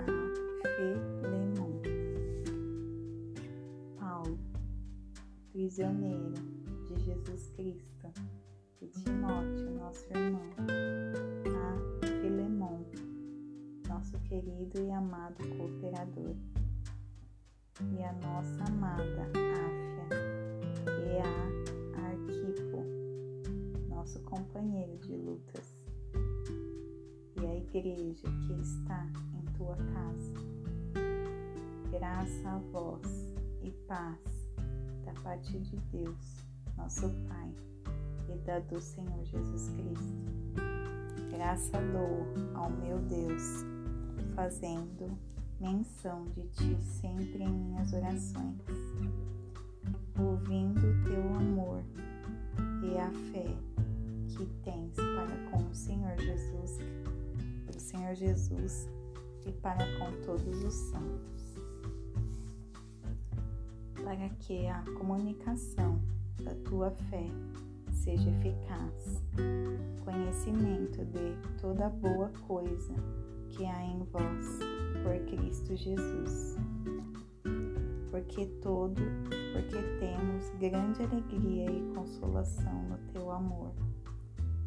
a Paulo, prisioneiro de Jesus Cristo, e Timóteo, nosso irmão, a nosso querido e amado cooperador, e a nossa amada Áfia e a Arquipo, nosso companheiro de lutas e a igreja que está em tua casa. Graça a vós e paz da parte de Deus, nosso Pai, e da do Senhor Jesus Cristo. Graça dou ao meu Deus, fazendo menção de ti sempre em minhas orações, ouvindo o teu amor e a fé Senhor Jesus e para com todos os santos para que a comunicação da tua fé seja eficaz, conhecimento de toda boa coisa que há em vós por Cristo Jesus. Porque todo, porque temos grande alegria e consolação no teu amor.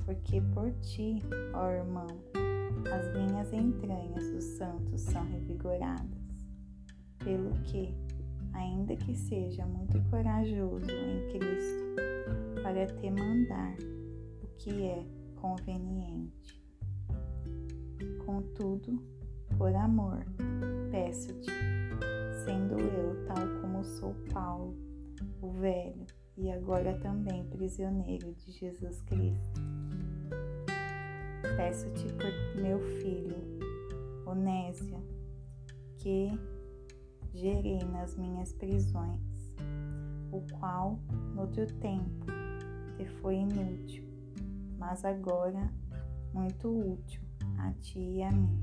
Porque por ti, ó irmão, as minhas entranhas dos santos são revigoradas. Pelo que ainda que seja muito corajoso em Cristo, para te mandar o que é conveniente. Contudo, por amor, peço-te, sendo eu tal como sou Paulo, o velho, e agora também prisioneiro de Jesus Cristo. Peço-te por meu filho, Onésio, que gerei nas minhas prisões, o qual, no teu tempo, te foi inútil, mas agora muito útil a ti e a mim,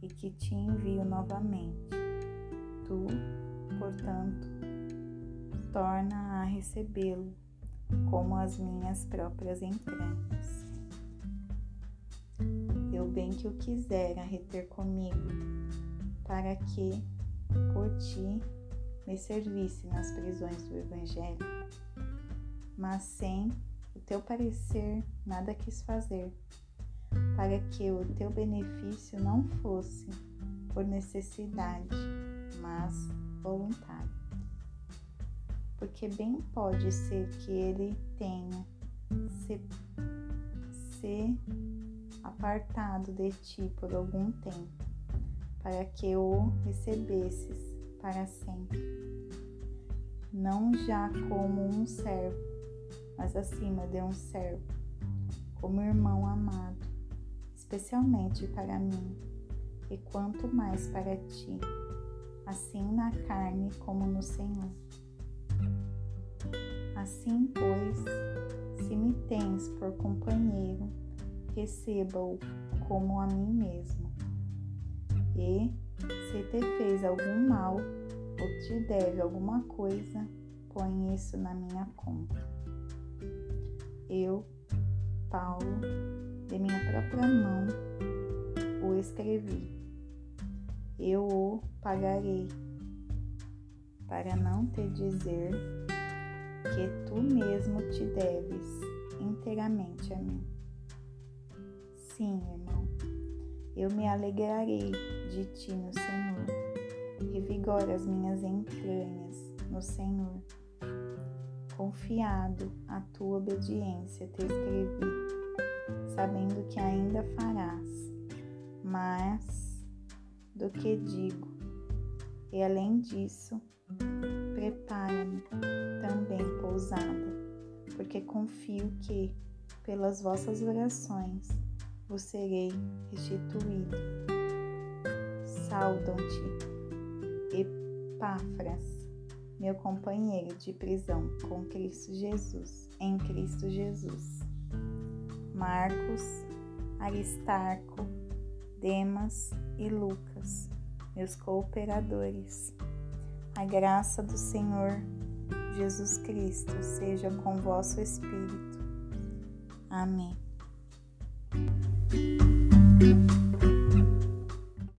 e que te envio novamente. Tu, portanto, torna a recebê-lo como as minhas próprias entranhas. Eu bem que o quisera reter comigo, para que por ti me servisse nas prisões do Evangelho, mas sem o teu parecer nada quis fazer, para que o teu benefício não fosse por necessidade, mas voluntário. Porque bem pode ser que ele tenha apartado de ti por algum tempo para que o recebesses para sempre, não já como um servo, mas acima de um servo, como irmão amado, especialmente para mim, e quanto mais para ti, assim na carne como no Senhor. Assim, pois, se me tens por companheiro, receba-o como a mim mesmo e, se te fez algum mal ou te deve alguma coisa, põe isso na minha conta. Eu, Paulo, de minha própria mão, o escrevi. Eu o pagarei, para não te dizer que tu mesmo te deves inteiramente a mim. Sim, irmão eu me alegrarei de ti no Senhor. Revigora as minhas entranhas no Senhor. Confiado à tua obediência, te escrevi, sabendo que ainda farás mais do que digo. E além disso, prepara-me também pousada, porque confio que, pelas vossas orações, vos serei restituído. Saudam-te, Epáfras, meu companheiro de prisão com Cristo Jesus, em Cristo Jesus. Marcos, Aristarco, Demas e Lucas, meus cooperadores. A graça do Senhor Jesus Cristo seja com vosso espírito. Amém. Thank you.